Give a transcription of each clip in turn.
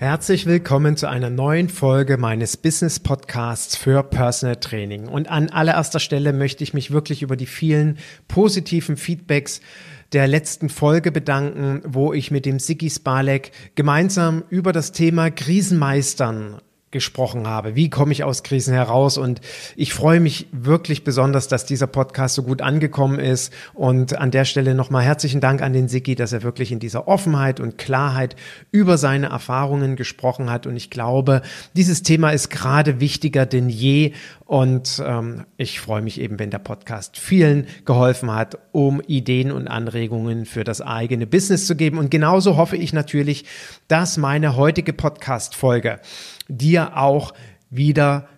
Herzlich willkommen zu einer neuen Folge meines Business Podcasts für Personal Training. Und an allererster Stelle möchte ich mich wirklich über die vielen positiven Feedbacks der letzten Folge bedanken, wo ich mit dem Sigi Spalek gemeinsam über das Thema Krisenmeistern gesprochen habe. Wie komme ich aus Krisen heraus? Und ich freue mich wirklich besonders, dass dieser Podcast so gut angekommen ist. Und an der Stelle nochmal herzlichen Dank an den Sigi, dass er wirklich in dieser Offenheit und Klarheit über seine Erfahrungen gesprochen hat. Und ich glaube, dieses Thema ist gerade wichtiger denn je. Und ähm, ich freue mich eben, wenn der Podcast vielen geholfen hat, um Ideen und Anregungen für das eigene Business zu geben. Und genauso hoffe ich natürlich, dass meine heutige Podcast-Folge dir auch wieder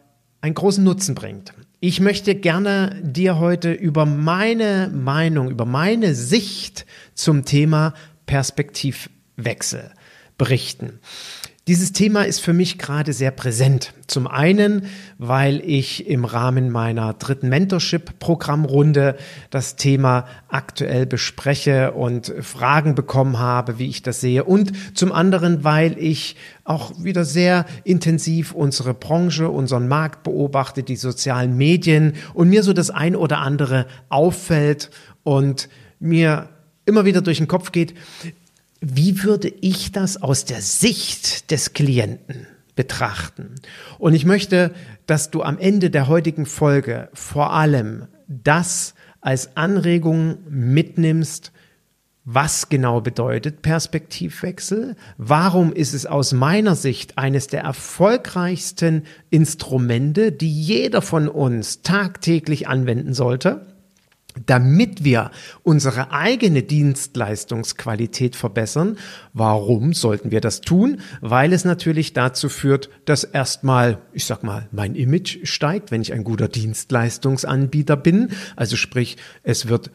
einen großen Nutzen bringt. Ich möchte gerne dir heute über meine Meinung, über meine Sicht zum Thema Perspektivwechsel berichten. Dieses Thema ist für mich gerade sehr präsent. Zum einen, weil ich im Rahmen meiner dritten Mentorship-Programmrunde das Thema aktuell bespreche und Fragen bekommen habe, wie ich das sehe. Und zum anderen, weil ich auch wieder sehr intensiv unsere Branche, unseren Markt beobachte, die sozialen Medien und mir so das ein oder andere auffällt und mir immer wieder durch den Kopf geht, wie würde ich das aus der Sicht des Klienten betrachten? Und ich möchte, dass du am Ende der heutigen Folge vor allem das als Anregung mitnimmst, was genau bedeutet Perspektivwechsel? Warum ist es aus meiner Sicht eines der erfolgreichsten Instrumente, die jeder von uns tagtäglich anwenden sollte? Damit wir unsere eigene Dienstleistungsqualität verbessern. Warum sollten wir das tun? Weil es natürlich dazu führt, dass erstmal, ich sag mal, mein Image steigt, wenn ich ein guter Dienstleistungsanbieter bin. Also sprich, es wird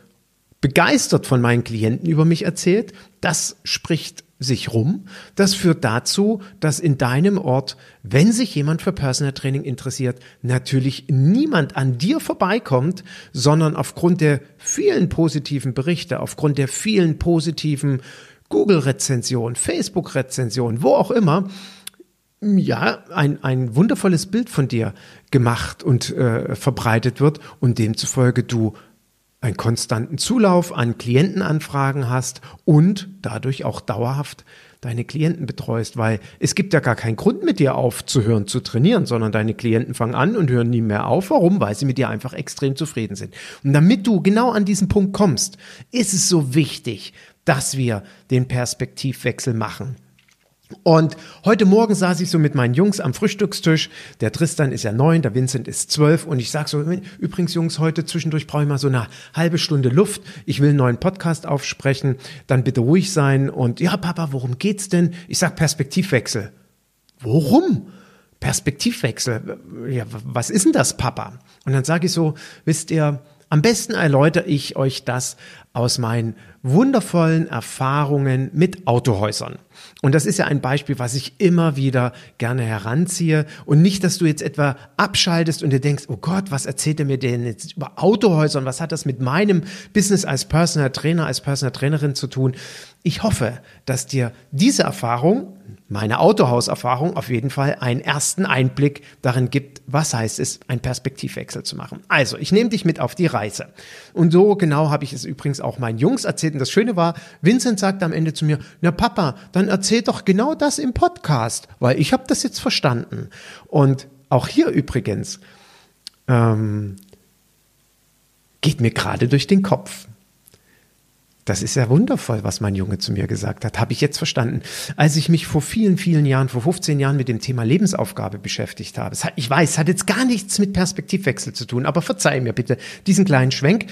begeistert von meinen Klienten über mich erzählt. Das spricht sich rum. Das führt dazu, dass in deinem Ort, wenn sich jemand für Personal Training interessiert, natürlich niemand an dir vorbeikommt, sondern aufgrund der vielen positiven Berichte, aufgrund der vielen positiven Google-Rezensionen, Facebook-Rezensionen, wo auch immer, ja, ein, ein wundervolles Bild von dir gemacht und äh, verbreitet wird und demzufolge du einen konstanten Zulauf an Klientenanfragen hast und dadurch auch dauerhaft deine Klienten betreust, weil es gibt ja gar keinen Grund mit dir aufzuhören zu trainieren, sondern deine Klienten fangen an und hören nie mehr auf. Warum? Weil sie mit dir einfach extrem zufrieden sind. Und damit du genau an diesen Punkt kommst, ist es so wichtig, dass wir den Perspektivwechsel machen. Und heute Morgen saß ich so mit meinen Jungs am Frühstückstisch. Der Tristan ist ja neun, der Vincent ist zwölf. Und ich sag so, übrigens Jungs, heute zwischendurch brauche ich mal so eine halbe Stunde Luft. Ich will einen neuen Podcast aufsprechen. Dann bitte ruhig sein. Und ja, Papa, worum geht's denn? Ich sag Perspektivwechsel. Worum? Perspektivwechsel. Ja, was ist denn das, Papa? Und dann sage ich so, wisst ihr, am besten erläutere ich euch das aus meinen wundervollen Erfahrungen mit Autohäusern. Und das ist ja ein Beispiel, was ich immer wieder gerne heranziehe. Und nicht, dass du jetzt etwa abschaltest und dir denkst, oh Gott, was erzählt er mir denn jetzt über Autohäuser und was hat das mit meinem Business als Personal Trainer, als Personal Trainerin zu tun? Ich hoffe, dass dir diese Erfahrung meine Autohauserfahrung auf jeden Fall einen ersten Einblick darin gibt, was heißt es, einen Perspektivwechsel zu machen. Also, ich nehme dich mit auf die Reise. Und so genau habe ich es übrigens auch meinen Jungs erzählt. Und das Schöne war, Vincent sagte am Ende zu mir, na Papa, dann erzähl doch genau das im Podcast, weil ich habe das jetzt verstanden. Und auch hier übrigens ähm, geht mir gerade durch den Kopf. Das ist ja wundervoll, was mein Junge zu mir gesagt hat. Habe ich jetzt verstanden. Als ich mich vor vielen, vielen Jahren, vor 15 Jahren mit dem Thema Lebensaufgabe beschäftigt habe. Hat, ich weiß, hat jetzt gar nichts mit Perspektivwechsel zu tun, aber verzeih mir bitte diesen kleinen Schwenk.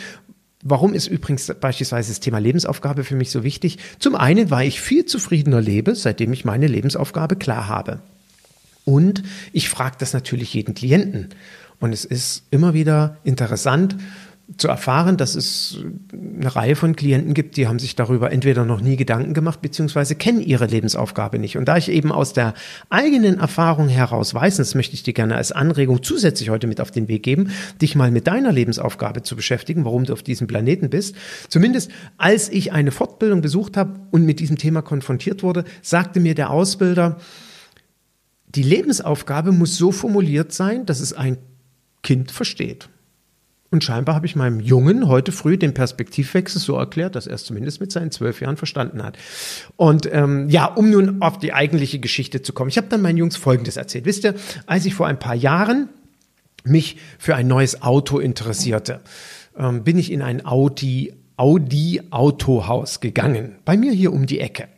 Warum ist übrigens beispielsweise das Thema Lebensaufgabe für mich so wichtig? Zum einen, weil ich viel zufriedener lebe, seitdem ich meine Lebensaufgabe klar habe. Und ich frage das natürlich jeden Klienten. Und es ist immer wieder interessant, zu erfahren, dass es eine Reihe von Klienten gibt, die haben sich darüber entweder noch nie Gedanken gemacht, beziehungsweise kennen ihre Lebensaufgabe nicht. Und da ich eben aus der eigenen Erfahrung heraus weiß, das möchte ich dir gerne als Anregung zusätzlich heute mit auf den Weg geben, dich mal mit deiner Lebensaufgabe zu beschäftigen, warum du auf diesem Planeten bist. Zumindest als ich eine Fortbildung besucht habe und mit diesem Thema konfrontiert wurde, sagte mir der Ausbilder, die Lebensaufgabe muss so formuliert sein, dass es ein Kind versteht. Und scheinbar habe ich meinem Jungen heute früh den Perspektivwechsel so erklärt, dass er es zumindest mit seinen zwölf Jahren verstanden hat. Und ähm, ja, um nun auf die eigentliche Geschichte zu kommen. Ich habe dann meinen Jungs Folgendes erzählt. Wisst ihr, als ich vor ein paar Jahren mich für ein neues Auto interessierte, ähm, bin ich in ein Audi, Audi Autohaus gegangen. Bei mir hier um die Ecke.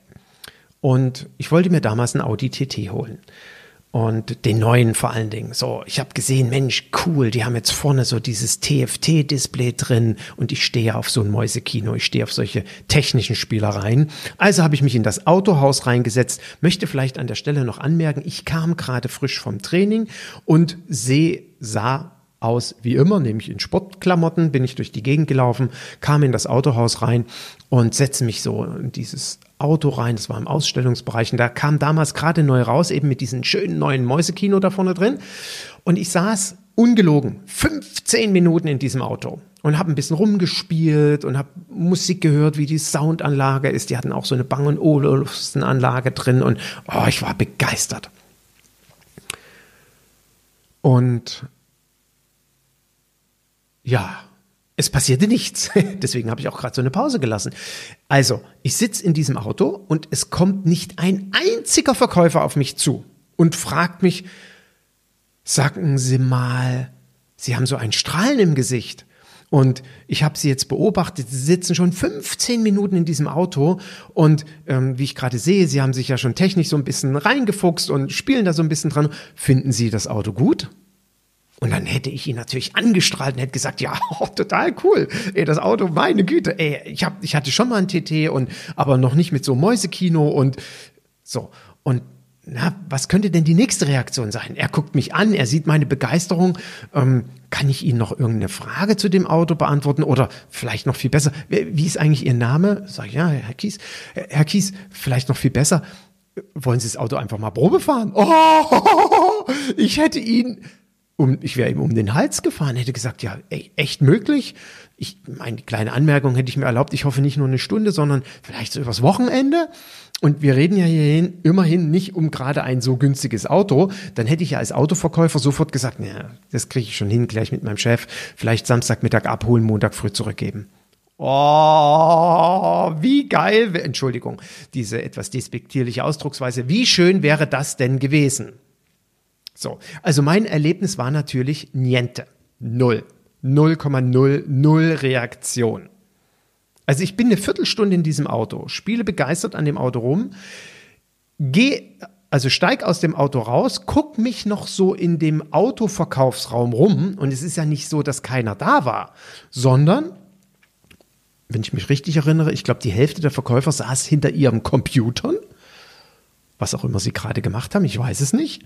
Und ich wollte mir damals ein Audi TT holen und den neuen vor allen Dingen. So, ich habe gesehen, Mensch, cool, die haben jetzt vorne so dieses TFT-Display drin und ich stehe auf so ein Mäusekino, ich stehe auf solche technischen Spielereien. Also habe ich mich in das Autohaus reingesetzt, möchte vielleicht an der Stelle noch anmerken, ich kam gerade frisch vom Training und sehe, sah aus wie immer, nämlich in Sportklamotten, bin ich durch die Gegend gelaufen, kam in das Autohaus rein und setze mich so in dieses Auto rein. Das war im Ausstellungsbereich und da kam damals gerade neu raus, eben mit diesem schönen neuen Mäusekino da vorne drin. Und ich saß ungelogen 15 Minuten in diesem Auto und habe ein bisschen rumgespielt und habe Musik gehört, wie die Soundanlage ist. Die hatten auch so eine Bang Olufsen Anlage drin und oh, ich war begeistert. Und ja, es passierte nichts. Deswegen habe ich auch gerade so eine Pause gelassen. Also, ich sitze in diesem Auto und es kommt nicht ein einziger Verkäufer auf mich zu und fragt mich, sagen Sie mal, Sie haben so ein Strahlen im Gesicht. Und ich habe sie jetzt beobachtet, sie sitzen schon 15 Minuten in diesem Auto und ähm, wie ich gerade sehe, sie haben sich ja schon technisch so ein bisschen reingefuchst und spielen da so ein bisschen dran. Finden Sie das Auto gut? Und dann hätte ich ihn natürlich angestrahlt und hätte gesagt, ja, oh, total cool. Ey, das Auto, meine Güte, ey, ich hab, ich hatte schon mal ein TT und aber noch nicht mit so Mäusekino und so. Und na, was könnte denn die nächste Reaktion sein? Er guckt mich an, er sieht meine Begeisterung. Ähm, kann ich Ihnen noch irgendeine Frage zu dem Auto beantworten? Oder vielleicht noch viel besser, wie ist eigentlich Ihr Name? Sag ich, ja, Herr Kies. Herr Kies, vielleicht noch viel besser. Wollen Sie das Auto einfach mal Probe fahren? Oh, ich hätte ihn um, ich wäre ihm um den Hals gefahren, hätte gesagt, ja, ey, echt möglich? Ich meine, kleine Anmerkung hätte ich mir erlaubt, ich hoffe nicht nur eine Stunde, sondern vielleicht so übers Wochenende. Und wir reden ja hierhin immerhin nicht um gerade ein so günstiges Auto. Dann hätte ich ja als Autoverkäufer sofort gesagt, ja, das kriege ich schon hin, gleich mit meinem Chef. Vielleicht Samstagmittag abholen, Montag früh zurückgeben. Oh, wie geil, Entschuldigung, diese etwas despektierliche Ausdrucksweise. Wie schön wäre das denn gewesen? So, also mein Erlebnis war natürlich niente. Null. 0,00 Reaktion. Also ich bin eine Viertelstunde in diesem Auto, spiele begeistert an dem Auto rum, gehe, also steig aus dem Auto raus, guck mich noch so in dem Autoverkaufsraum rum und es ist ja nicht so, dass keiner da war, sondern wenn ich mich richtig erinnere, ich glaube, die Hälfte der Verkäufer saß hinter ihren Computern, was auch immer sie gerade gemacht haben, ich weiß es nicht.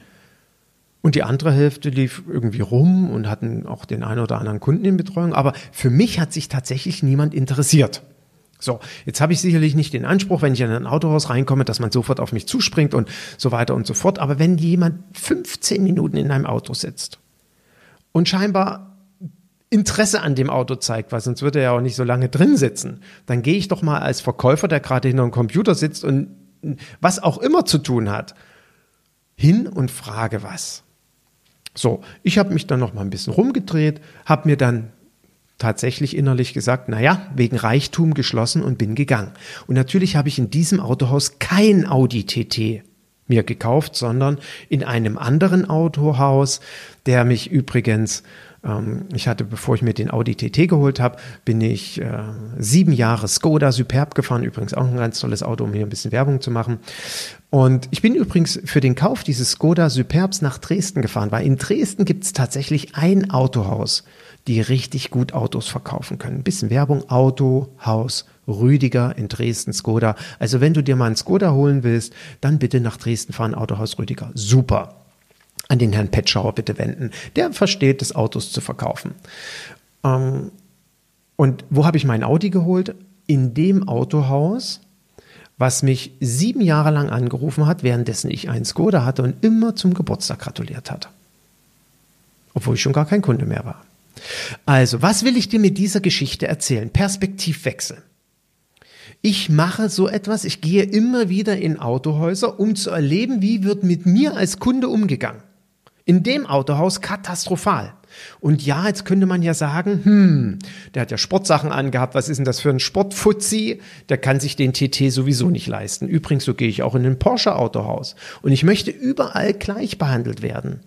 Und die andere Hälfte lief irgendwie rum und hatten auch den einen oder anderen Kunden in Betreuung. Aber für mich hat sich tatsächlich niemand interessiert. So, jetzt habe ich sicherlich nicht den Anspruch, wenn ich in ein Autohaus reinkomme, dass man sofort auf mich zuspringt und so weiter und so fort. Aber wenn jemand 15 Minuten in einem Auto sitzt und scheinbar Interesse an dem Auto zeigt, weil sonst würde er ja auch nicht so lange drin sitzen, dann gehe ich doch mal als Verkäufer, der gerade hinter einem Computer sitzt und was auch immer zu tun hat, hin und frage was. So, ich habe mich dann noch mal ein bisschen rumgedreht, habe mir dann tatsächlich innerlich gesagt, naja, wegen Reichtum geschlossen und bin gegangen. Und natürlich habe ich in diesem Autohaus kein Audi TT mir gekauft, sondern in einem anderen Autohaus, der mich übrigens Ähm, ich hatte, bevor ich mir den Audi TT geholt habe, bin ich äh, sieben Jahre Skoda Superb gefahren. Übrigens auch ein ganz tolles Auto, um hier ein bisschen Werbung zu machen. Und ich bin übrigens für den Kauf dieses Skoda Superbs nach Dresden gefahren, weil in Dresden gibt es tatsächlich ein Autohaus, die richtig gut Autos verkaufen können. Ein bisschen Werbung, Auto, Haus, Rüdiger in Dresden, Skoda. Also wenn du dir mal einen Skoda holen willst, dann bitte nach Dresden fahren, Autohaus Rüdiger. Super an den Herrn Petschauer bitte wenden. Der versteht das Autos zu verkaufen. Ähm, und wo habe ich mein Audi geholt? In dem Autohaus, was mich sieben Jahre lang angerufen hat, währenddessen ich einen Skoda hatte und immer zum Geburtstag gratuliert hat. Obwohl ich schon gar kein Kunde mehr war. Also, was will ich dir mit dieser Geschichte erzählen? Perspektivwechsel. Ich mache so etwas, ich gehe immer wieder in Autohäuser, um zu erleben, wie wird mit mir als Kunde umgegangen. In dem Autohaus katastrophal. Und ja, jetzt könnte man ja sagen, hm, der hat ja Sportsachen angehabt, was ist denn das für ein Sportfuzzi? Der kann sich den TT sowieso nicht leisten. Übrigens, so gehe ich auch in ein Porsche Autohaus. Und ich möchte überall gleich behandelt werden.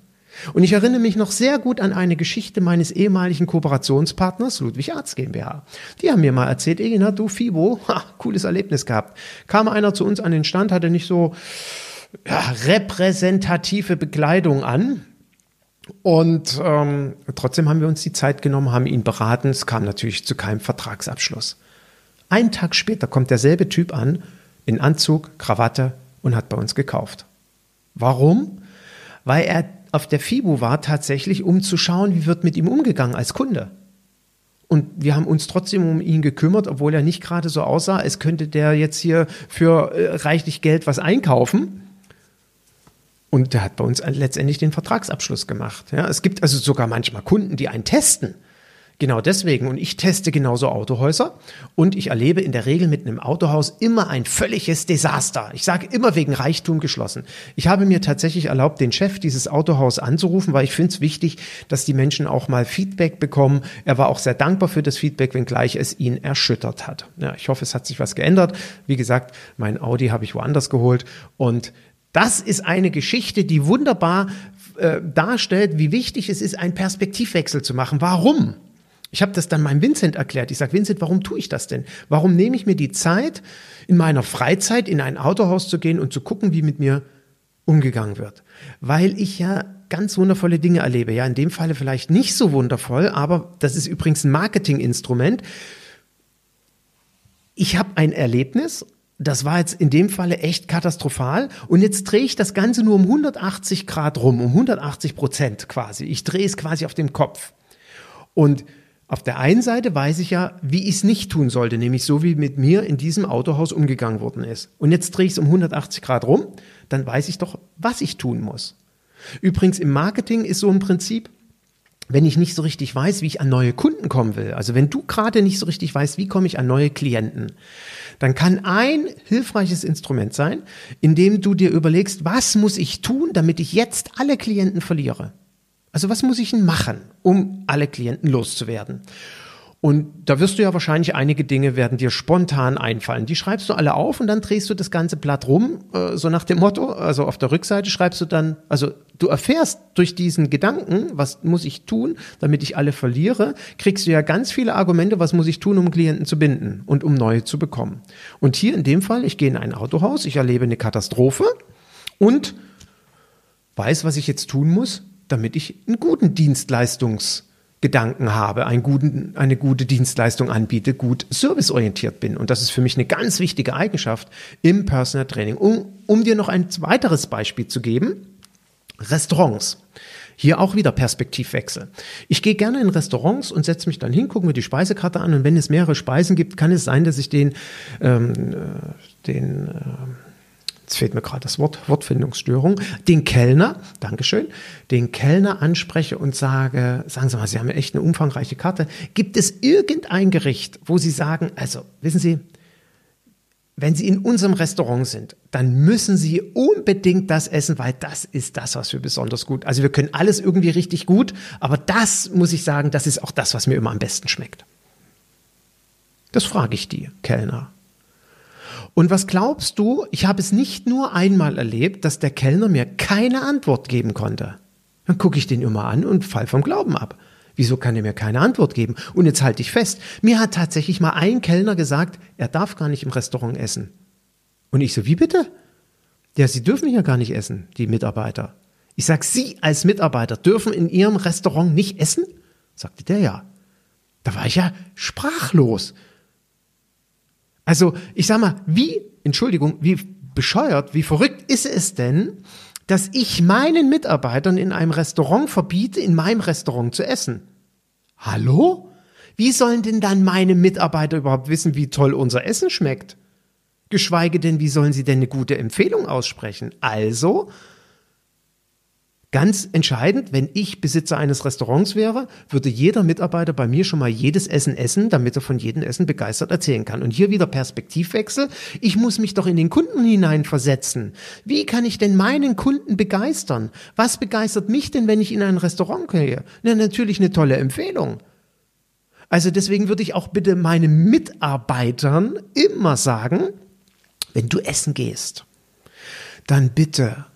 Und ich erinnere mich noch sehr gut an eine Geschichte meines ehemaligen Kooperationspartners, Ludwig Arzt GmbH. Die haben mir mal erzählt, Egina, du Fibo, ha, cooles Erlebnis gehabt. Kam einer zu uns an den Stand, hatte nicht so ja, repräsentative Bekleidung an. Und ähm, trotzdem haben wir uns die Zeit genommen, haben ihn beraten. Es kam natürlich zu keinem Vertragsabschluss. Einen Tag später kommt derselbe Typ an, in Anzug, Krawatte und hat bei uns gekauft. Warum? Weil er auf der FIBU war tatsächlich, um zu schauen, wie wird mit ihm umgegangen als Kunde. Und wir haben uns trotzdem um ihn gekümmert, obwohl er nicht gerade so aussah, als könnte der jetzt hier für äh, reichlich Geld was einkaufen. Und der hat bei uns letztendlich den Vertragsabschluss gemacht. Ja, es gibt also sogar manchmal Kunden, die einen testen. Genau deswegen. Und ich teste genauso Autohäuser. Und ich erlebe in der Regel mit einem Autohaus immer ein völliges Desaster. Ich sage immer wegen Reichtum geschlossen. Ich habe mir tatsächlich erlaubt, den Chef dieses Autohaus anzurufen, weil ich finde es wichtig, dass die Menschen auch mal Feedback bekommen. Er war auch sehr dankbar für das Feedback, wenngleich es ihn erschüttert hat. Ja, ich hoffe, es hat sich was geändert. Wie gesagt, mein Audi habe ich woanders geholt. Und das ist eine Geschichte, die wunderbar äh, darstellt, wie wichtig es ist, einen Perspektivwechsel zu machen. Warum? Ich habe das dann meinem Vincent erklärt. Ich sage, Vincent, warum tue ich das denn? Warum nehme ich mir die Zeit, in meiner Freizeit in ein Autohaus zu gehen und zu gucken, wie mit mir umgegangen wird? Weil ich ja ganz wundervolle Dinge erlebe. Ja, in dem Falle vielleicht nicht so wundervoll, aber das ist übrigens ein Marketinginstrument. Ich habe ein Erlebnis das war jetzt in dem Falle echt katastrophal. Und jetzt drehe ich das Ganze nur um 180 Grad rum, um 180 Prozent quasi. Ich drehe es quasi auf dem Kopf. Und auf der einen Seite weiß ich ja, wie ich es nicht tun sollte, nämlich so wie mit mir in diesem Autohaus umgegangen worden ist. Und jetzt drehe ich es um 180 Grad rum, dann weiß ich doch, was ich tun muss. Übrigens im Marketing ist so ein Prinzip, wenn ich nicht so richtig weiß, wie ich an neue Kunden kommen will, also wenn du gerade nicht so richtig weißt, wie komme ich an neue Klienten, dann kann ein hilfreiches Instrument sein, indem du dir überlegst, was muss ich tun, damit ich jetzt alle Klienten verliere? Also was muss ich denn machen, um alle Klienten loszuwerden? Und da wirst du ja wahrscheinlich einige Dinge werden dir spontan einfallen. Die schreibst du alle auf und dann drehst du das ganze Blatt rum, äh, so nach dem Motto. Also auf der Rückseite schreibst du dann, also du erfährst durch diesen Gedanken, was muss ich tun, damit ich alle verliere, kriegst du ja ganz viele Argumente, was muss ich tun, um Klienten zu binden und um neue zu bekommen. Und hier in dem Fall, ich gehe in ein Autohaus, ich erlebe eine Katastrophe und weiß, was ich jetzt tun muss, damit ich einen guten Dienstleistungs Gedanken habe, einen guten, eine gute Dienstleistung anbiete, gut serviceorientiert bin. Und das ist für mich eine ganz wichtige Eigenschaft im Personal Training. Um, um dir noch ein weiteres Beispiel zu geben, Restaurants. Hier auch wieder Perspektivwechsel. Ich gehe gerne in Restaurants und setze mich dann hin, gucke mir die Speisekarte an und wenn es mehrere Speisen gibt, kann es sein, dass ich den, ähm, äh, den äh, jetzt fehlt mir gerade das Wort, Wortfindungsstörung, den Kellner, Dankeschön, den Kellner anspreche und sage, sagen Sie mal, Sie haben ja echt eine umfangreiche Karte. Gibt es irgendein Gericht, wo Sie sagen, also, wissen Sie, wenn Sie in unserem Restaurant sind, dann müssen Sie unbedingt das essen, weil das ist das, was wir besonders gut. Also wir können alles irgendwie richtig gut, aber das muss ich sagen, das ist auch das, was mir immer am besten schmeckt. Das frage ich die Kellner. Und was glaubst du, ich habe es nicht nur einmal erlebt, dass der Kellner mir keine Antwort geben konnte. Dann gucke ich den immer an und fall vom Glauben ab. Wieso kann er mir keine Antwort geben? Und jetzt halte ich fest, mir hat tatsächlich mal ein Kellner gesagt, er darf gar nicht im Restaurant essen. Und ich so, wie bitte? Ja, Sie dürfen hier gar nicht essen, die Mitarbeiter. Ich sag, Sie als Mitarbeiter dürfen in Ihrem Restaurant nicht essen? Sagte der ja. Da war ich ja sprachlos. Also, ich sag mal, wie, Entschuldigung, wie bescheuert, wie verrückt ist es denn, dass ich meinen Mitarbeitern in einem Restaurant verbiete, in meinem Restaurant zu essen. Hallo? Wie sollen denn dann meine Mitarbeiter überhaupt wissen, wie toll unser Essen schmeckt? Geschweige denn, wie sollen sie denn eine gute Empfehlung aussprechen? Also Ganz entscheidend, wenn ich Besitzer eines Restaurants wäre, würde jeder Mitarbeiter bei mir schon mal jedes Essen essen, damit er von jedem Essen begeistert erzählen kann. Und hier wieder Perspektivwechsel. Ich muss mich doch in den Kunden hineinversetzen. Wie kann ich denn meinen Kunden begeistern? Was begeistert mich denn, wenn ich in ein Restaurant gehe? Na, natürlich eine tolle Empfehlung. Also deswegen würde ich auch bitte meinen Mitarbeitern immer sagen, wenn du essen gehst, dann bitte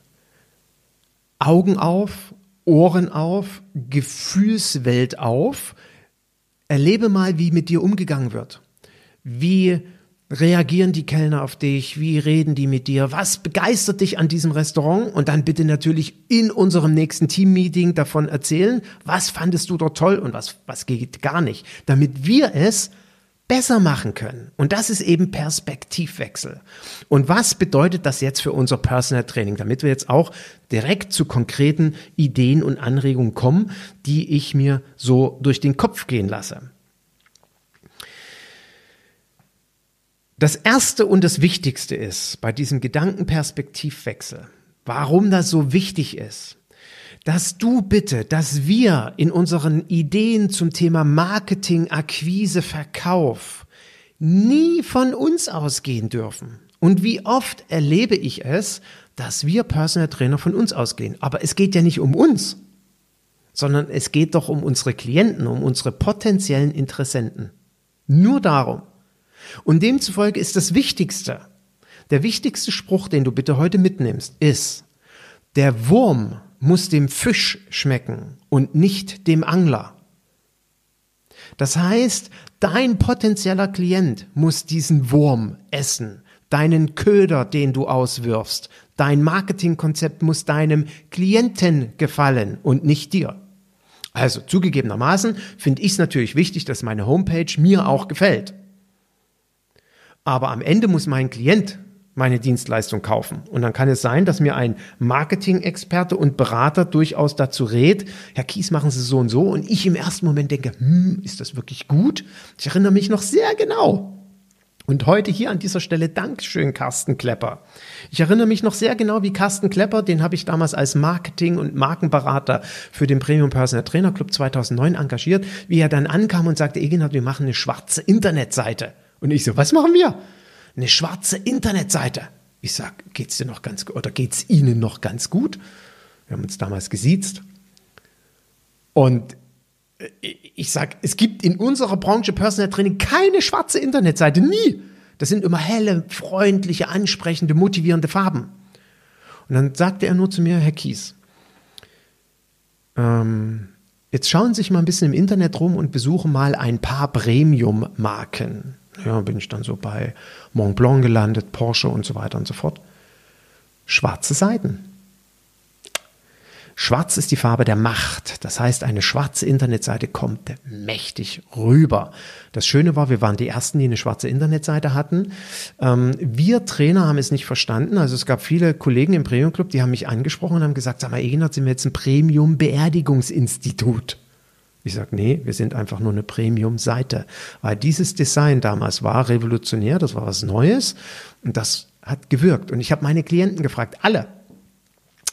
Augen auf, Ohren auf, Gefühlswelt auf. Erlebe mal, wie mit dir umgegangen wird. Wie reagieren die Kellner auf dich? Wie reden die mit dir? Was begeistert dich an diesem Restaurant? Und dann bitte natürlich in unserem nächsten Teammeeting davon erzählen, was fandest du dort toll und was, was geht gar nicht, damit wir es besser machen können. Und das ist eben Perspektivwechsel. Und was bedeutet das jetzt für unser Personal Training, damit wir jetzt auch direkt zu konkreten Ideen und Anregungen kommen, die ich mir so durch den Kopf gehen lasse. Das erste und das wichtigste ist bei diesem Gedankenperspektivwechsel, warum das so wichtig ist, dass du bitte, dass wir in unseren Ideen zum Thema Marketing, Akquise, Verkauf nie von uns ausgehen dürfen. Und wie oft erlebe ich es, dass wir Personal Trainer von uns ausgehen. Aber es geht ja nicht um uns, sondern es geht doch um unsere Klienten, um unsere potenziellen Interessenten. Nur darum. Und demzufolge ist das Wichtigste, der wichtigste Spruch, den du bitte heute mitnimmst, ist, der Wurm muss dem Fisch schmecken und nicht dem Angler. Das heißt, dein potenzieller Klient muss diesen Wurm essen, deinen Köder, den du auswirfst. Dein Marketingkonzept muss deinem Klienten gefallen und nicht dir. Also zugegebenermaßen finde ich es natürlich wichtig, dass meine Homepage mir auch gefällt. Aber am Ende muss mein Klient meine Dienstleistung kaufen. Und dann kann es sein, dass mir ein Marketing-Experte und Berater durchaus dazu rät, Herr Kies, machen Sie so und so. Und ich im ersten Moment denke, hm, ist das wirklich gut? Ich erinnere mich noch sehr genau. Und heute hier an dieser Stelle Dankeschön, Carsten Klepper. Ich erinnere mich noch sehr genau, wie Carsten Klepper, den habe ich damals als Marketing- und Markenberater für den Premium Personal Trainer Club 2009 engagiert, wie er dann ankam und sagte, Egenhard, wir machen eine schwarze Internetseite. Und ich so, was machen wir? Eine schwarze Internetseite. Ich sag, geht's dir noch ganz gut oder geht's Ihnen noch ganz gut? Wir haben uns damals gesiezt. Und äh, ich sag, es gibt in unserer Branche Personal Training keine schwarze Internetseite, nie. Das sind immer helle, freundliche, ansprechende, motivierende Farben. Und dann sagte er nur zu mir, Herr Kies, ähm, jetzt schauen Sie sich mal ein bisschen im Internet rum und besuchen mal ein paar Premium-Marken. Ja, bin ich dann so bei Mont Blanc gelandet, Porsche und so weiter und so fort. Schwarze Seiten. Schwarz ist die Farbe der Macht. Das heißt, eine schwarze Internetseite kommt mächtig rüber. Das Schöne war, wir waren die Ersten, die eine schwarze Internetseite hatten. Ähm, wir Trainer haben es nicht verstanden. Also es gab viele Kollegen im Premium Club, die haben mich angesprochen und haben gesagt, sag mal, Egenhard, sind wir jetzt ein Premium-Beerdigungsinstitut? Ich sage, nee, wir sind einfach nur eine Premium-Seite. Weil dieses Design damals war revolutionär, das war was Neues und das hat gewirkt. Und ich habe meine Klienten gefragt, alle.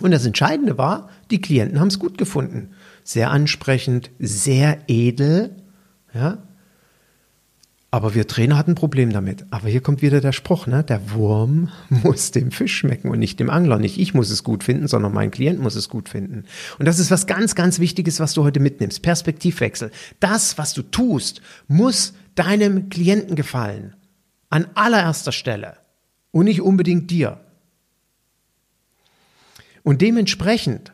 Und das Entscheidende war, die Klienten haben es gut gefunden. Sehr ansprechend, sehr edel, ja, aber wir Trainer hatten ein Problem damit. Aber hier kommt wieder der Spruch, ne? Der Wurm muss dem Fisch schmecken und nicht dem Angler. Nicht ich muss es gut finden, sondern mein Klient muss es gut finden. Und das ist was ganz, ganz Wichtiges, was du heute mitnimmst. Perspektivwechsel. Das, was du tust, muss deinem Klienten gefallen. An allererster Stelle. Und nicht unbedingt dir. Und dementsprechend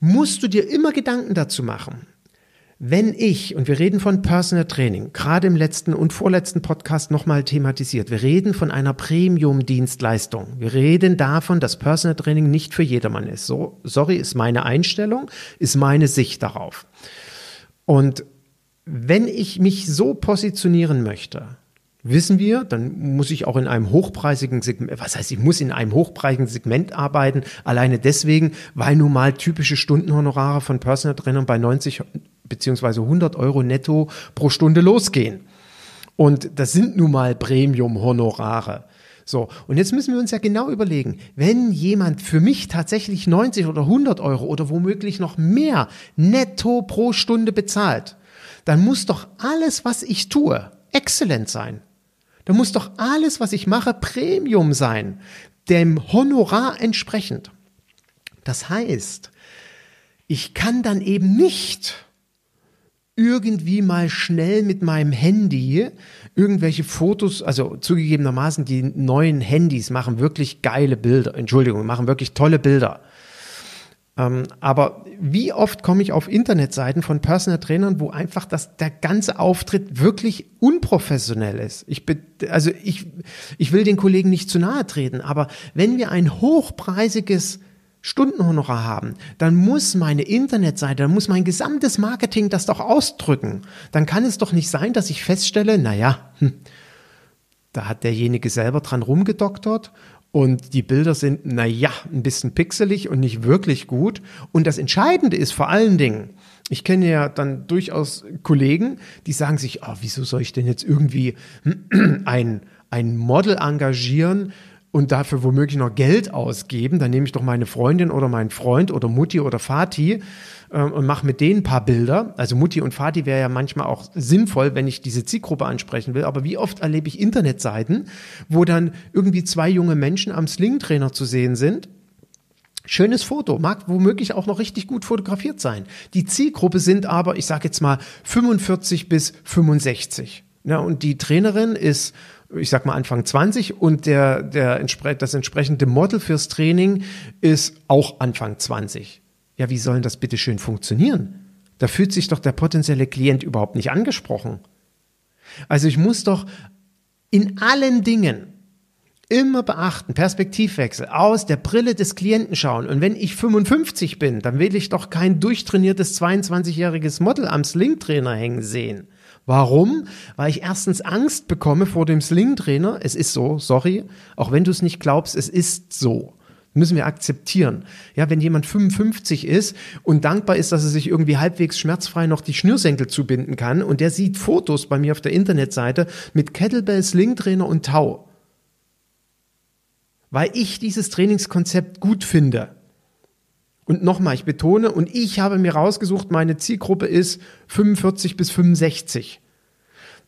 musst du dir immer Gedanken dazu machen. Wenn ich, und wir reden von Personal Training, gerade im letzten und vorletzten Podcast nochmal thematisiert, wir reden von einer Premium-Dienstleistung. Wir reden davon, dass Personal Training nicht für jedermann ist. So, sorry, ist meine Einstellung, ist meine Sicht darauf. Und wenn ich mich so positionieren möchte, wissen wir, dann muss ich auch in einem hochpreisigen Segment, was heißt, ich muss in einem hochpreisigen Segment arbeiten, alleine deswegen, weil nun mal typische Stundenhonorare von Personal Trainern bei 90 beziehungsweise 100 Euro netto pro Stunde losgehen. Und das sind nun mal Premium-Honorare. So, und jetzt müssen wir uns ja genau überlegen, wenn jemand für mich tatsächlich 90 oder 100 Euro oder womöglich noch mehr netto pro Stunde bezahlt, dann muss doch alles, was ich tue, exzellent sein. Da muss doch alles, was ich mache, Premium sein, dem Honorar entsprechend. Das heißt, ich kann dann eben nicht irgendwie mal schnell mit meinem Handy irgendwelche Fotos, also zugegebenermaßen die neuen Handys machen wirklich geile Bilder, Entschuldigung, machen wirklich tolle Bilder. Ähm, aber wie oft komme ich auf Internetseiten von Personal Trainern, wo einfach das, der ganze Auftritt wirklich unprofessionell ist? Ich, also ich, ich will den Kollegen nicht zu nahe treten, aber wenn wir ein hochpreisiges Stundenhonorar haben, dann muss meine Internetseite, dann muss mein gesamtes Marketing das doch ausdrücken. Dann kann es doch nicht sein, dass ich feststelle, naja, hm, da hat derjenige selber dran rumgedoktert und die Bilder sind, naja, ein bisschen pixelig und nicht wirklich gut. Und das Entscheidende ist vor allen Dingen, ich kenne ja dann durchaus Kollegen, die sagen sich, oh, wieso soll ich denn jetzt irgendwie ein, ein Model engagieren, und dafür womöglich noch Geld ausgeben, dann nehme ich doch meine Freundin oder meinen Freund oder Mutti oder Vati äh, und mache mit denen ein paar Bilder. Also Mutti und Vati wäre ja manchmal auch sinnvoll, wenn ich diese Zielgruppe ansprechen will. Aber wie oft erlebe ich Internetseiten, wo dann irgendwie zwei junge Menschen am Slingtrainer zu sehen sind Schönes Foto, mag womöglich auch noch richtig gut fotografiert sein. Die Zielgruppe sind aber, ich sage jetzt mal, 45 bis 65. Ja, und die Trainerin ist ich sag mal Anfang 20 und der, der, das entsprechende Model fürs Training ist auch Anfang 20. Ja, wie soll das bitte schön funktionieren? Da fühlt sich doch der potenzielle Klient überhaupt nicht angesprochen. Also ich muss doch in allen Dingen immer beachten, Perspektivwechsel, aus der Brille des Klienten schauen. Und wenn ich 55 bin, dann will ich doch kein durchtrainiertes 22-jähriges Model am Slingtrainer hängen sehen. Warum? Weil ich erstens Angst bekomme vor dem Sling-Trainer. Es ist so, sorry. Auch wenn du es nicht glaubst, es ist so. Müssen wir akzeptieren. Ja, wenn jemand 55 ist und dankbar ist, dass er sich irgendwie halbwegs schmerzfrei noch die Schnürsenkel zubinden kann und der sieht Fotos bei mir auf der Internetseite mit Kettlebell, Sling-Trainer und Tau. Weil ich dieses Trainingskonzept gut finde. Und nochmal, ich betone, und ich habe mir rausgesucht, meine Zielgruppe ist 45 bis 65.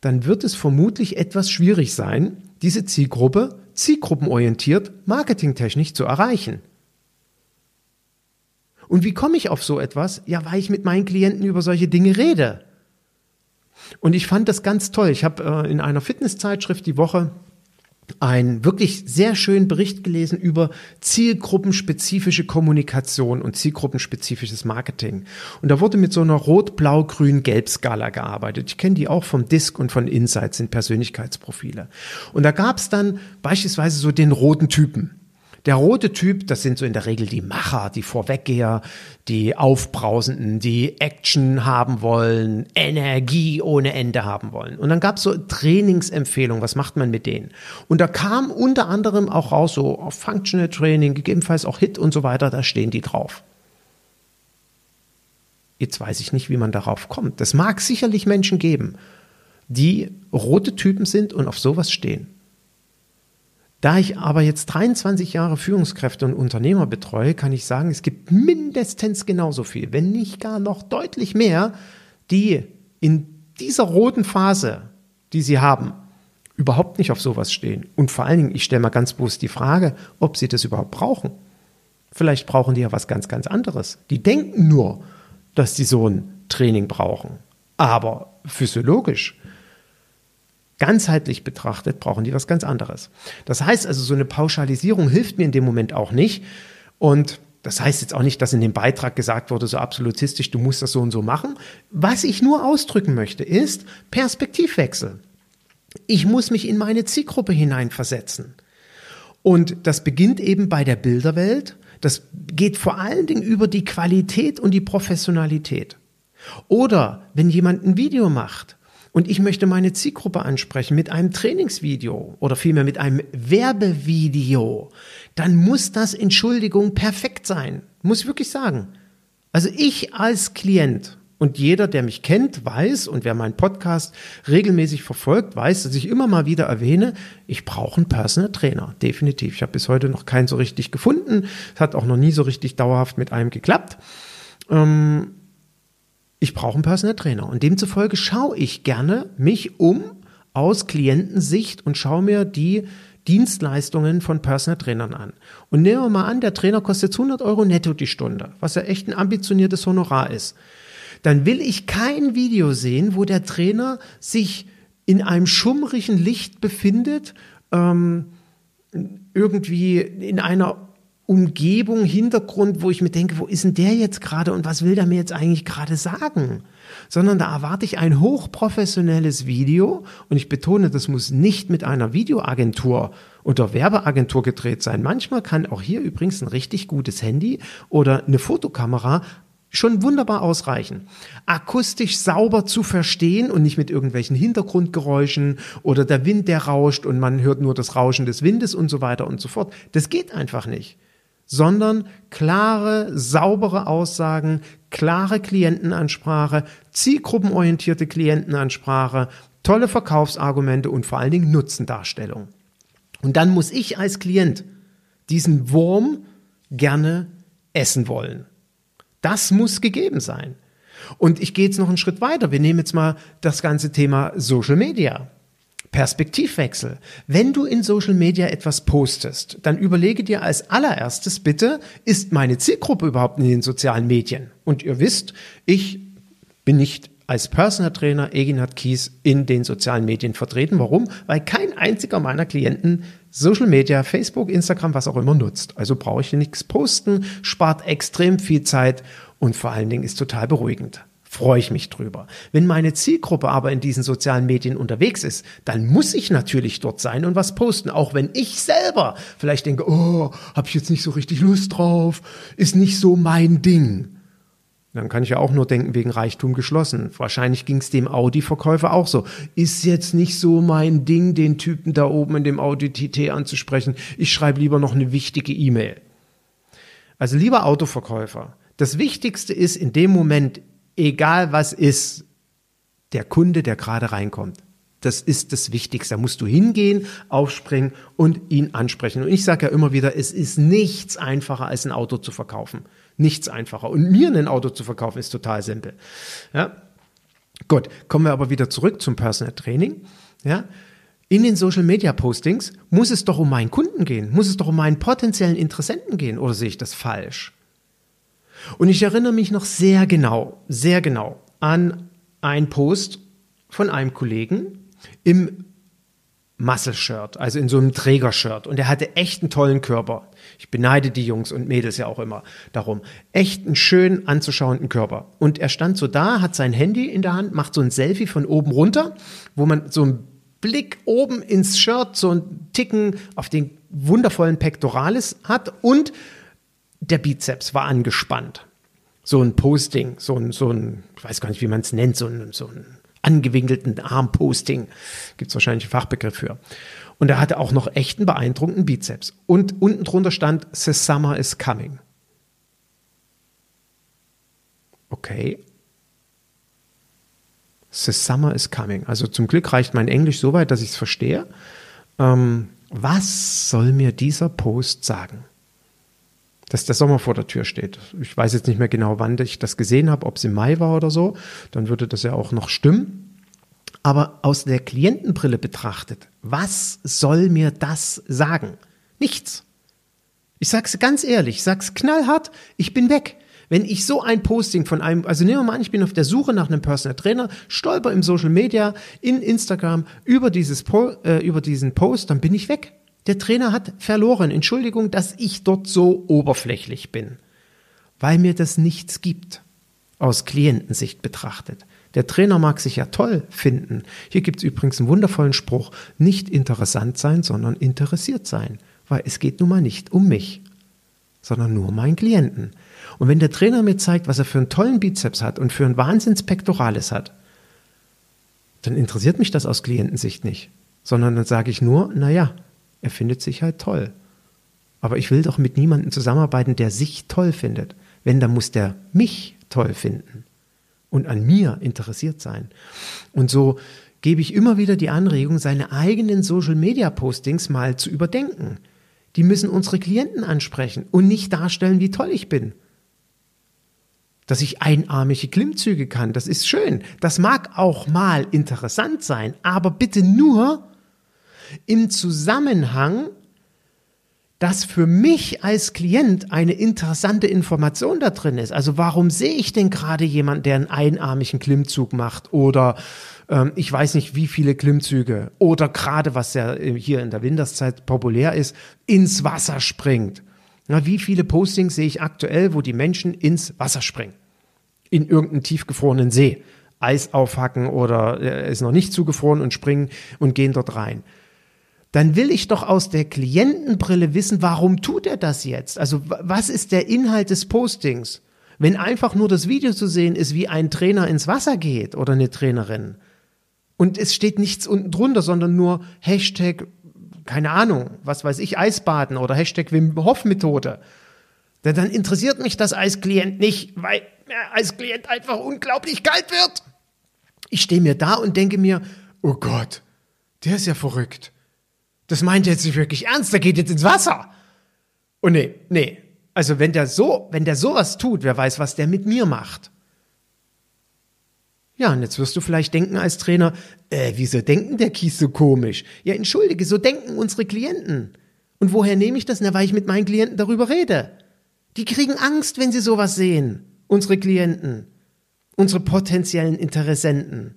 Dann wird es vermutlich etwas schwierig sein, diese Zielgruppe zielgruppenorientiert marketingtechnisch zu erreichen. Und wie komme ich auf so etwas? Ja, weil ich mit meinen Klienten über solche Dinge rede. Und ich fand das ganz toll. Ich habe äh, in einer Fitnesszeitschrift die Woche einen wirklich sehr schönen Bericht gelesen über zielgruppenspezifische Kommunikation und zielgruppenspezifisches Marketing. Und da wurde mit so einer rot-blau-grün-gelb-Skala gearbeitet. Ich kenne die auch vom Disk und von Insights, sind Persönlichkeitsprofile. Und da gab es dann beispielsweise so den roten Typen. Der rote Typ, das sind so in der Regel die Macher, die Vorweggeher, die Aufbrausenden, die Action haben wollen, Energie ohne Ende haben wollen. Und dann gab es so Trainingsempfehlungen, was macht man mit denen? Und da kam unter anderem auch raus, so auf Functional Training, gegebenenfalls auch Hit und so weiter, da stehen die drauf. Jetzt weiß ich nicht, wie man darauf kommt. Das mag sicherlich Menschen geben, die rote Typen sind und auf sowas stehen. Da ich aber jetzt 23 Jahre Führungskräfte und Unternehmer betreue, kann ich sagen, es gibt mindestens genauso viel, wenn nicht gar noch deutlich mehr, die in dieser roten Phase, die sie haben, überhaupt nicht auf sowas stehen. Und vor allen Dingen, ich stelle mal ganz bewusst die Frage, ob sie das überhaupt brauchen. Vielleicht brauchen die ja was ganz, ganz anderes. Die denken nur, dass die so ein Training brauchen. Aber physiologisch ganzheitlich betrachtet brauchen die was ganz anderes. Das heißt also, so eine Pauschalisierung hilft mir in dem Moment auch nicht. Und Das heißt jetzt auch nicht, dass in dem Beitrag gesagt wurde, so absolutistisch, du musst das so und so machen. Was ich nur ausdrücken möchte, ist Perspektivwechsel. Ich muss mich in meine Zielgruppe hineinversetzen. Und das beginnt eben bei der Bilderwelt. Das geht vor allen Dingen über die Qualität und die Professionalität. Oder wenn jemand ein Video macht und ich möchte meine Zielgruppe ansprechen mit einem Trainingsvideo oder vielmehr mit einem Werbevideo, dann muss das, Entschuldigung, perfekt sein. Muss ich wirklich sagen. Also ich als Klient und jeder, der mich kennt, weiß und wer meinen Podcast regelmäßig verfolgt, weiß, dass ich immer mal wieder erwähne, ich brauche einen Personal Trainer. Definitiv. Ich habe bis heute noch keinen so richtig gefunden. Es hat auch noch nie so richtig dauerhaft mit einem geklappt. Ähm, ich brauche einen Personal Trainer. Und demzufolge schaue ich gerne mich um aus Klientensicht und schaue mir die Dienstleistungen von Personal Trainern an. Und nehmen wir mal an, der Trainer kostet 100 Euro netto die Stunde, was ja echt ein ambitioniertes Honorar ist. Dann will ich kein Video sehen, wo der Trainer sich in einem schummrigen Licht befindet, ähm, irgendwie in einer Umgebung, Hintergrund, wo ich mir denke, wo ist denn der jetzt gerade und was will der mir jetzt eigentlich gerade sagen? Sondern da erwarte ich ein hochprofessionelles Video und ich betone, das muss nicht mit einer Videoagentur oder Werbeagentur gedreht sein. Manchmal kann auch hier übrigens ein richtig gutes Handy oder eine Fotokamera schon wunderbar ausreichen. Akustisch sauber zu verstehen und nicht mit irgendwelchen Hintergrundgeräuschen oder der Wind, der rauscht und man hört nur das Rauschen des Windes und so weiter und so fort. Das geht einfach nicht sondern klare, saubere Aussagen, klare Klientenansprache, zielgruppenorientierte Klientenansprache, tolle Verkaufsargumente und vor allen Dingen Nutzendarstellung. Und dann muss ich als Klient diesen Wurm gerne essen wollen. Das muss gegeben sein. Und ich gehe jetzt noch einen Schritt weiter. Wir nehmen jetzt mal das ganze Thema Social Media. Perspektivwechsel. Wenn du in Social Media etwas postest, dann überlege dir als allererstes bitte, ist meine Zielgruppe überhaupt in den sozialen Medien? Und ihr wisst, ich bin nicht als Personal Trainer Eginhard Kies in den sozialen Medien vertreten. Warum? Weil kein einziger meiner Klienten Social Media, Facebook, Instagram, was auch immer nutzt. Also brauche ich nichts posten, spart extrem viel Zeit und vor allen Dingen ist total beruhigend freue ich mich drüber. Wenn meine Zielgruppe aber in diesen sozialen Medien unterwegs ist, dann muss ich natürlich dort sein und was posten, auch wenn ich selber vielleicht denke, oh, habe ich jetzt nicht so richtig Lust drauf, ist nicht so mein Ding. Dann kann ich ja auch nur denken, wegen Reichtum geschlossen. Wahrscheinlich ging es dem Audi-Verkäufer auch so. Ist jetzt nicht so mein Ding, den Typen da oben in dem Audi TT anzusprechen. Ich schreibe lieber noch eine wichtige E-Mail. Also lieber Autoverkäufer, das Wichtigste ist in dem Moment, egal was ist, der Kunde, der gerade reinkommt. Das ist das Wichtigste. Da musst du hingehen, aufspringen und ihn ansprechen. Und ich sage ja immer wieder, es ist nichts einfacher, als ein Auto zu verkaufen. Nichts einfacher. Und mir ein Auto zu verkaufen, ist total simpel. Ja? Gut, kommen wir aber wieder zurück zum Personal Training. Ja? In den Social Media Postings muss es doch um meinen Kunden gehen, muss es doch um meinen potenziellen Interessenten gehen, oder sehe ich das falsch? Und ich erinnere mich noch sehr genau, sehr genau an einen Post von einem Kollegen im Muscle-Shirt, also in so einem Trägershirt. Und er hatte echt einen tollen Körper. Ich beneide die Jungs und Mädels ja auch immer darum. Echt einen schön anzuschauenden Körper. Und er stand so da, hat sein Handy in der Hand, macht so ein Selfie von oben runter, wo man so einen Blick oben ins Shirt, so einen Ticken auf den wundervollen Pectoralis hat und der Bizeps war angespannt. So ein Posting, so ein, so ein, ich weiß gar nicht, wie man es nennt, so ein, so ein angewinkelten Armposting. Gibt es wahrscheinlich einen Fachbegriff für. Und er hatte auch noch echt einen beeindruckenden Bizeps. Und unten drunter stand, The summer is coming. Okay. The summer is coming. Also zum Glück reicht mein Englisch so weit, dass ich es verstehe. Ähm, was soll mir dieser Post sagen? Dass der Sommer vor der Tür steht. Ich weiß jetzt nicht mehr genau, wann ich das gesehen habe, ob es im Mai war oder so. Dann würde das ja auch noch stimmen. Aber aus der Klientenbrille betrachtet, was soll mir das sagen? Nichts. Ich sag's ganz ehrlich, ich sag's knallhart, ich bin weg. Wenn ich so ein Posting von einem, also nehmen wir mal an, ich bin auf der Suche nach einem Personal Trainer, stolper im Social Media, in Instagram über dieses, äh, über diesen Post, dann bin ich weg. Der Trainer hat verloren. Entschuldigung, dass ich dort so oberflächlich bin. weil mir das nichts gibt, aus Klientensicht betrachtet. Der Trainer mag sich ja toll finden. Hier gibt es übrigens einen wundervollen Spruch, nicht interessant sein, sondern interessiert sein, weil es geht nun mal nicht um mich, sondern nur um meinen Klienten. Und wenn der Trainer mir zeigt, was er für einen tollen Bizeps hat und für ein Wahnsinnspektorales hat, dann interessiert mich das aus Klientensicht nicht, sondern dann sage ich nur, naja, er findet sich halt toll. Aber ich will doch mit niemandem zusammenarbeiten, der sich toll findet. Wenn, dann muss der mich toll finden und an mir interessiert sein. Und so gebe ich immer wieder die Anregung, seine eigenen Social-Media-Postings mal zu überdenken. Die müssen unsere Klienten ansprechen und nicht darstellen, wie toll ich bin. Dass ich einarmige Klimmzüge kann, das ist schön. Das mag auch mal interessant sein, aber bitte nur im Zusammenhang dass für mich als Klient eine interessante Information da drin ist. Also warum sehe ich denn gerade jemand, der einen einarmigen Klimmzug macht oder ähm, ich weiß nicht wie viele Klimmzüge oder gerade was ja hier in der Winterszeit populär ist, ins Wasser springt. Na, wie viele Postings sehe ich aktuell, wo die Menschen ins Wasser springen? In irgendeinen tiefgefrorenen See. Eis aufhacken oder äh, ist noch nicht zugefroren und springen und gehen dort rein dann will ich doch aus der Klientenbrille wissen, warum tut er das jetzt? Also was ist der Inhalt des Postings? Wenn einfach nur das Video zu sehen ist, wie ein Trainer ins Wasser geht oder eine Trainerin und es steht nichts unten drunter, sondern nur Hashtag, keine Ahnung, was weiß ich, Eisbaden oder Hashtag Wim Hof Methode, dann interessiert mich das als Klient nicht, weil er als Klient einfach unglaublich kalt wird. Ich stehe mir da und denke mir, oh Gott, der ist ja verrückt das meint er jetzt nicht wirklich ernst, der geht jetzt ins Wasser. Und nee, nee. Also wenn der so, wenn der sowas tut, wer weiß, was der mit mir macht. Ja, und jetzt wirst du vielleicht denken als Trainer, äh, wieso denken der Kies so komisch? Ja, entschuldige, so denken unsere Klienten. Und woher nehme ich das? Na, weil ich mit meinen Klienten darüber rede. Die kriegen Angst, wenn sie sowas sehen. Unsere Klienten. Unsere potenziellen Interessenten.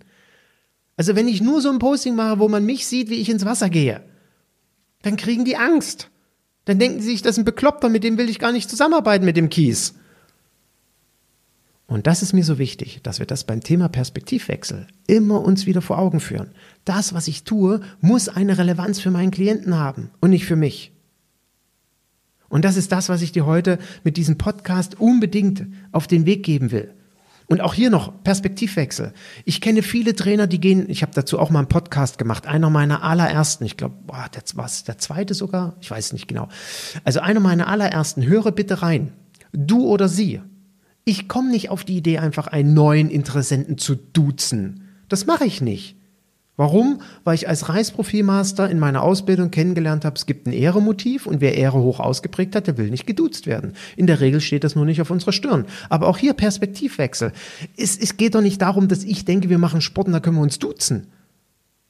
Also wenn ich nur so ein Posting mache, wo man mich sieht, wie ich ins Wasser gehe, dann kriegen die Angst. Dann denken sie sich, das ist ein Bekloppter, mit dem will ich gar nicht zusammenarbeiten, mit dem Kies. Und das ist mir so wichtig, dass wir das beim Thema Perspektivwechsel immer uns wieder vor Augen führen. Das, was ich tue, muss eine Relevanz für meinen Klienten haben und nicht für mich. Und das ist das, was ich dir heute mit diesem Podcast unbedingt auf den Weg geben will. Und auch hier noch Perspektivwechsel. Ich kenne viele Trainer, die gehen, ich habe dazu auch mal einen Podcast gemacht, einer meiner allerersten, ich glaube, der was, der zweite sogar, ich weiß nicht genau. Also einer meiner allerersten, höre bitte rein. Du oder sie. Ich komme nicht auf die Idee, einfach einen neuen Interessenten zu duzen. Das mache ich nicht. Warum? Weil ich als Reisprofilmaster in meiner Ausbildung kennengelernt habe, es gibt ein Ehremotiv und wer Ehre hoch ausgeprägt hat, der will nicht geduzt werden. In der Regel steht das nur nicht auf unserer Stirn. Aber auch hier Perspektivwechsel. Es, es geht doch nicht darum, dass ich denke, wir machen Sport und da können wir uns duzen.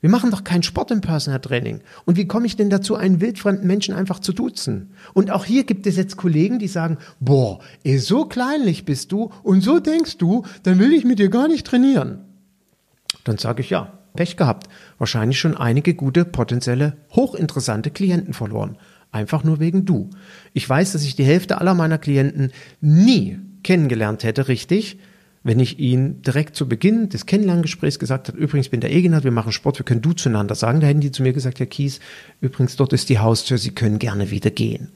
Wir machen doch keinen Sport im Personal Training. Und wie komme ich denn dazu, einen wildfremden Menschen einfach zu duzen? Und auch hier gibt es jetzt Kollegen, die sagen, boah, ey, so kleinlich bist du und so denkst du, dann will ich mit dir gar nicht trainieren. Dann sage ich ja, Pech gehabt. Wahrscheinlich schon einige gute, potenzielle, hochinteressante Klienten verloren. Einfach nur wegen du. Ich weiß, dass ich die Hälfte aller meiner Klienten nie kennengelernt hätte, richtig, wenn ich ihnen direkt zu Beginn des Kennenlerngesprächs gesagt habe, übrigens bin der Egenhard, wir machen Sport, wir können du zueinander sagen, da hätten die zu mir gesagt, Herr Kies, übrigens dort ist die Haustür, Sie können gerne wieder gehen.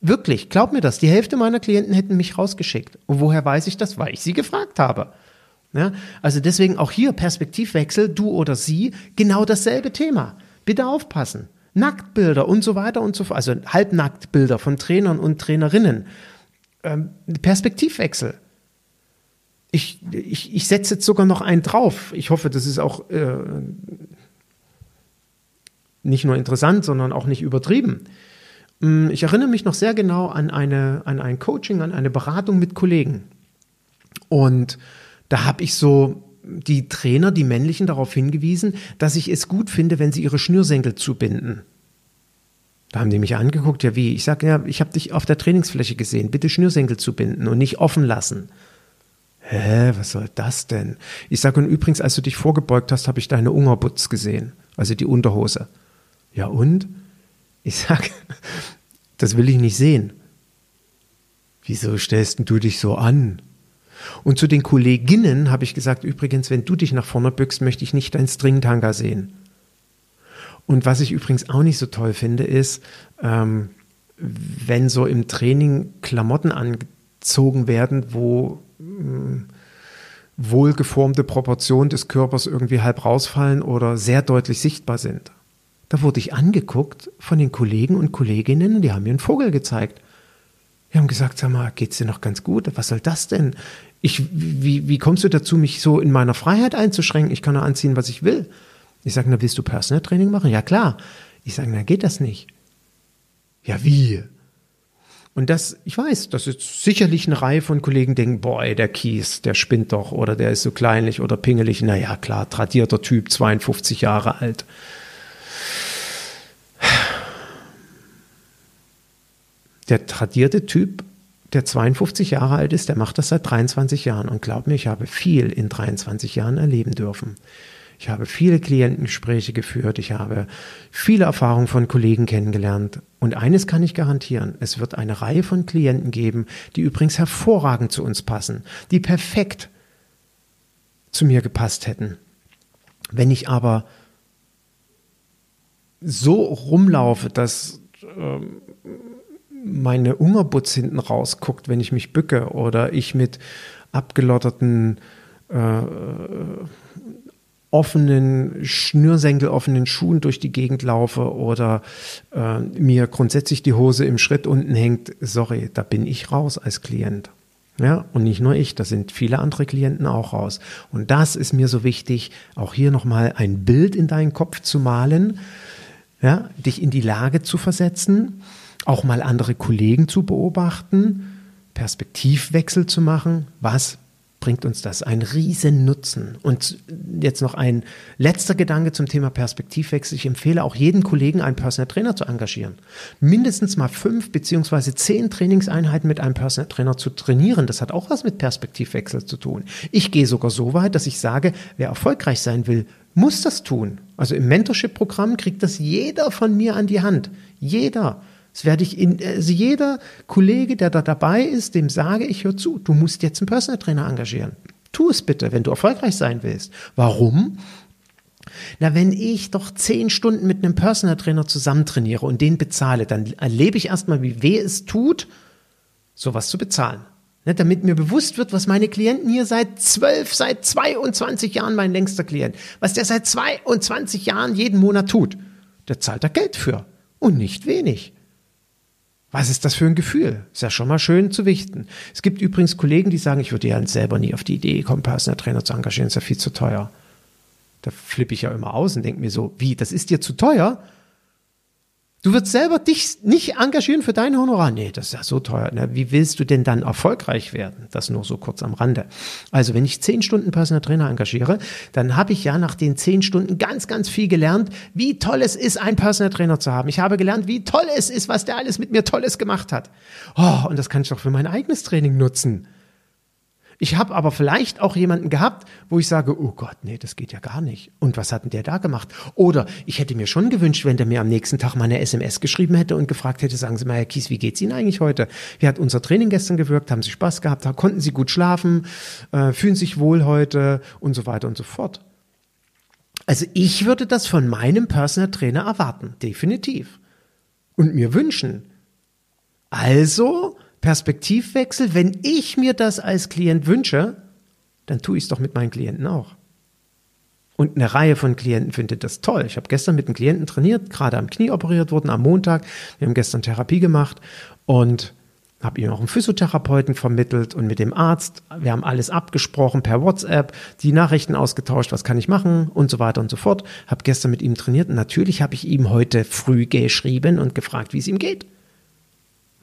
Wirklich, glaub mir das, die Hälfte meiner Klienten hätten mich rausgeschickt. Und woher weiß ich das? Weil ich sie gefragt habe. Ja, also deswegen auch hier Perspektivwechsel, du oder sie, genau dasselbe Thema. Bitte aufpassen. Nacktbilder und so weiter und so fort, also Halbnacktbilder von Trainern und Trainerinnen. Ähm, Perspektivwechsel. Ich, ich, ich setze jetzt sogar noch einen drauf. Ich hoffe, das ist auch äh, nicht nur interessant, sondern auch nicht übertrieben. Mm, ich erinnere mich noch sehr genau an, eine, an ein Coaching, an eine Beratung mit Kollegen. Und da habe ich so die Trainer, die männlichen, darauf hingewiesen, dass ich es gut finde, wenn sie ihre Schnürsenkel zubinden. Da haben die mich angeguckt, ja wie? Ich sage, ja, ich habe dich auf der Trainingsfläche gesehen, bitte Schnürsenkel zubinden und nicht offen lassen. Hä, was soll das denn? Ich sage, und übrigens, als du dich vorgebeugt hast, habe ich deine Ungerbutz gesehen, also die Unterhose. Ja und? Ich sage, das will ich nicht sehen. wieso stellst du dich so an? Und zu den Kolleginnen habe ich gesagt, übrigens, wenn du dich nach vorne bückst, möchte ich nicht dein Stringtanga sehen. Und was ich übrigens auch nicht so toll finde, ist, ähm, wenn so im Training Klamotten angezogen werden, wo äh, wohlgeformte Proportionen des Körpers irgendwie halb rausfallen oder sehr deutlich sichtbar sind. Da wurde ich angeguckt von den Kollegen und Kolleginnen, die haben mir einen Vogel gezeigt. Die haben gesagt, sag mal, geht's dir noch ganz gut? Was soll das denn? Ich, wie, wie kommst du dazu, mich so in meiner Freiheit einzuschränken? Ich kann nur anziehen, was ich will. Ich sage, na, willst du Personal Training machen? Ja, klar. Ich sage, na, geht das nicht. Ja, wie? Und das, ich weiß, das ist sicherlich eine Reihe von Kollegen, denken, boah, der Kies, der spinnt doch oder der ist so kleinlich oder pingelig. Na ja, klar, tradierter Typ, 52 Jahre alt. Der tradierte Typ, der 52 Jahre alt ist, der macht das seit 23 Jahren. Und glaub mir, ich habe viel in 23 Jahren erleben dürfen. Ich habe viele Klientengespräche geführt. Ich habe viele Erfahrungen von Kollegen kennengelernt. Und eines kann ich garantieren. Es wird eine Reihe von Klienten geben, die übrigens hervorragend zu uns passen, die perfekt zu mir gepasst hätten. Wenn ich aber so rumlaufe, dass ähm, meine Ungerbutz hinten rausguckt, wenn ich mich bücke oder ich mit abgelotterten äh, offenen, Schnürsenkel offenen Schuhen durch die Gegend laufe oder äh, mir grundsätzlich die Hose im Schritt unten hängt, sorry, da bin ich raus als Klient. Ja, und nicht nur ich, da sind viele andere Klienten auch raus. Und das ist mir so wichtig, auch hier nochmal ein Bild in deinen Kopf zu malen, ja, dich in die Lage zu versetzen auch mal andere Kollegen zu beobachten, Perspektivwechsel zu machen. Was bringt uns das? Ein riesen Nutzen. Und jetzt noch ein letzter Gedanke zum Thema Perspektivwechsel. Ich empfehle auch jedem Kollegen, einen Personal Trainer zu engagieren. Mindestens mal fünf beziehungsweise zehn Trainingseinheiten mit einem Personal Trainer zu trainieren. Das hat auch was mit Perspektivwechsel zu tun. Ich gehe sogar so weit, dass ich sage, wer erfolgreich sein will, muss das tun. Also im Mentorship-Programm kriegt das jeder von mir an die Hand. Jeder. Das werde ich in, also jeder Kollege, der da dabei ist, dem sage ich, hör zu, du musst jetzt einen Personal Trainer engagieren. Tu es bitte, wenn du erfolgreich sein willst. Warum? Na, wenn ich doch zehn Stunden mit einem Personal Trainer zusammen trainiere und den bezahle, dann erlebe ich erstmal, wie weh es tut, sowas zu bezahlen. Ne, damit mir bewusst wird, was meine Klienten hier seit zwölf, seit 22 Jahren, mein längster Klient, was der seit 22 Jahren jeden Monat tut. Der zahlt da Geld für. Und nicht wenig. Was ist das für ein Gefühl? Ist ja schon mal schön zu wichten. Es gibt übrigens Kollegen, die sagen, ich würde ja selber nie auf die Idee kommen, Personal Trainer zu engagieren, ist ja viel zu teuer. Da flippe ich ja immer aus und denke mir so, wie, das ist dir zu teuer? Du würdest selber dich nicht engagieren für dein Honorar. Nee, das ist ja so teuer. Ne? Wie willst du denn dann erfolgreich werden? Das nur so kurz am Rande. Also, wenn ich zehn Stunden Personal Trainer engagiere, dann habe ich ja nach den zehn Stunden ganz, ganz viel gelernt, wie toll es ist, einen Personal Trainer zu haben. Ich habe gelernt, wie toll es ist, was der alles mit mir Tolles gemacht hat. Oh, und das kann ich doch für mein eigenes Training nutzen. Ich habe aber vielleicht auch jemanden gehabt, wo ich sage, oh Gott, nee, das geht ja gar nicht. Und was hat denn der da gemacht? Oder ich hätte mir schon gewünscht, wenn der mir am nächsten Tag mal eine SMS geschrieben hätte und gefragt hätte, sagen Sie mal, Herr Kies, wie geht's Ihnen eigentlich heute? Wie hat unser Training gestern gewirkt? Haben Sie Spaß gehabt? Konnten Sie gut schlafen? Äh, fühlen sich wohl heute? Und so weiter und so fort. Also ich würde das von meinem Personal Trainer erwarten, definitiv. Und mir wünschen. Also Perspektivwechsel, wenn ich mir das als Klient wünsche, dann tue ich es doch mit meinen Klienten auch. Und eine Reihe von Klienten findet das toll. Ich habe gestern mit einem Klienten trainiert, gerade am Knie operiert worden, am Montag. Wir haben gestern Therapie gemacht und habe ihm auch einen Physiotherapeuten vermittelt und mit dem Arzt. Wir haben alles abgesprochen per WhatsApp, die Nachrichten ausgetauscht, was kann ich machen und so weiter und so fort. Habe gestern mit ihm trainiert und natürlich habe ich ihm heute früh geschrieben und gefragt, wie es ihm geht.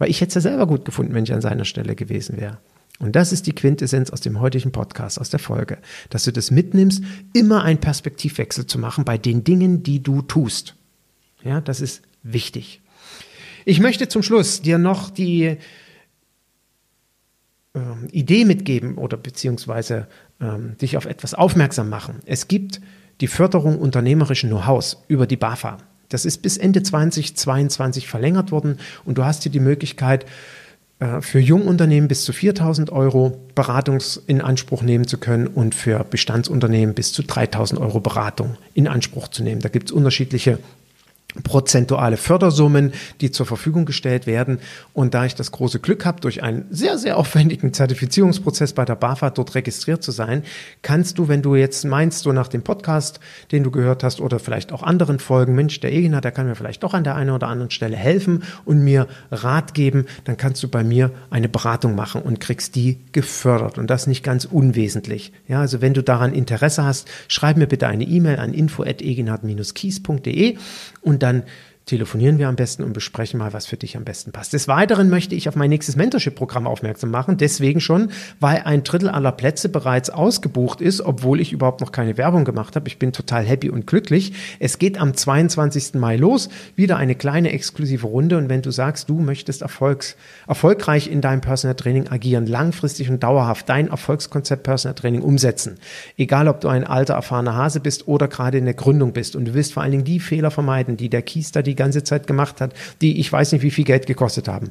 Weil ich hätte es ja selber gut gefunden, wenn ich an seiner Stelle gewesen wäre. Und das ist die Quintessenz aus dem heutigen Podcast, aus der Folge, dass du das mitnimmst, immer einen Perspektivwechsel zu machen bei den Dingen, die du tust. Ja, das ist wichtig. Ich möchte zum Schluss dir noch die äh, Idee mitgeben oder beziehungsweise ähm, dich auf etwas aufmerksam machen. Es gibt die Förderung unternehmerischen Know-hows über die BAFA. Das ist bis Ende 2022 verlängert worden und du hast hier die Möglichkeit, äh, für Jungunternehmen bis zu 4000 Euro Beratung in Anspruch nehmen zu können und für Bestandsunternehmen bis zu 3000 Euro Beratung in Anspruch zu nehmen. Da gibt es unterschiedliche prozentuale Fördersummen, die zur Verfügung gestellt werden. Und da ich das große Glück habe, durch einen sehr, sehr aufwendigen Zertifizierungsprozess bei der BAFA dort registriert zu sein, kannst du, wenn du jetzt meinst, so nach dem Podcast, den du gehört hast oder vielleicht auch anderen Folgen, Mensch, der Eginer, der kann mir vielleicht doch an der einen oder anderen Stelle helfen und mir Rat geben, dann kannst du bei mir eine Beratung machen und kriegst die gefördert. Und das nicht ganz unwesentlich. Ja, also wenn du daran Interesse hast, schreib mir bitte eine E-Mail an info.eginhard-kies.de und dann telefonieren wir am besten und besprechen mal, was für dich am besten passt. Des Weiteren möchte ich auf mein nächstes Mentorship-Programm aufmerksam machen. Deswegen schon, weil ein Drittel aller Plätze bereits ausgebucht ist, obwohl ich überhaupt noch keine Werbung gemacht habe. Ich bin total happy und glücklich. Es geht am 22. Mai los. Wieder eine kleine exklusive Runde. Und wenn du sagst, du möchtest erfolgs, erfolgreich in deinem Personal Training agieren, langfristig und dauerhaft dein Erfolgskonzept Personal Training umsetzen, egal ob du ein alter, erfahrener Hase bist oder gerade in der Gründung bist und du willst vor allen Dingen die Fehler vermeiden, die der Keister, die die ganze Zeit gemacht hat, die ich weiß nicht, wie viel Geld gekostet haben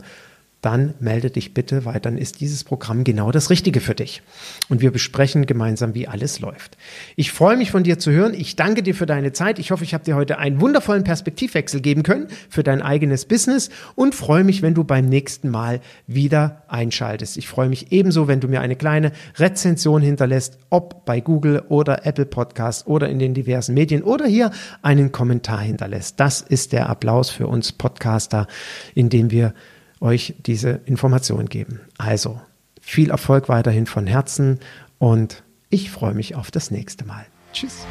dann melde dich bitte, weil dann ist dieses Programm genau das Richtige für dich. Und wir besprechen gemeinsam, wie alles läuft. Ich freue mich von dir zu hören. Ich danke dir für deine Zeit. Ich hoffe, ich habe dir heute einen wundervollen Perspektivwechsel geben können für dein eigenes Business und freue mich, wenn du beim nächsten Mal wieder einschaltest. Ich freue mich ebenso, wenn du mir eine kleine Rezension hinterlässt, ob bei Google oder Apple Podcast oder in den diversen Medien oder hier einen Kommentar hinterlässt. Das ist der Applaus für uns Podcaster, indem wir euch diese Information geben. Also viel Erfolg weiterhin von Herzen und ich freue mich auf das nächste Mal. Tschüss.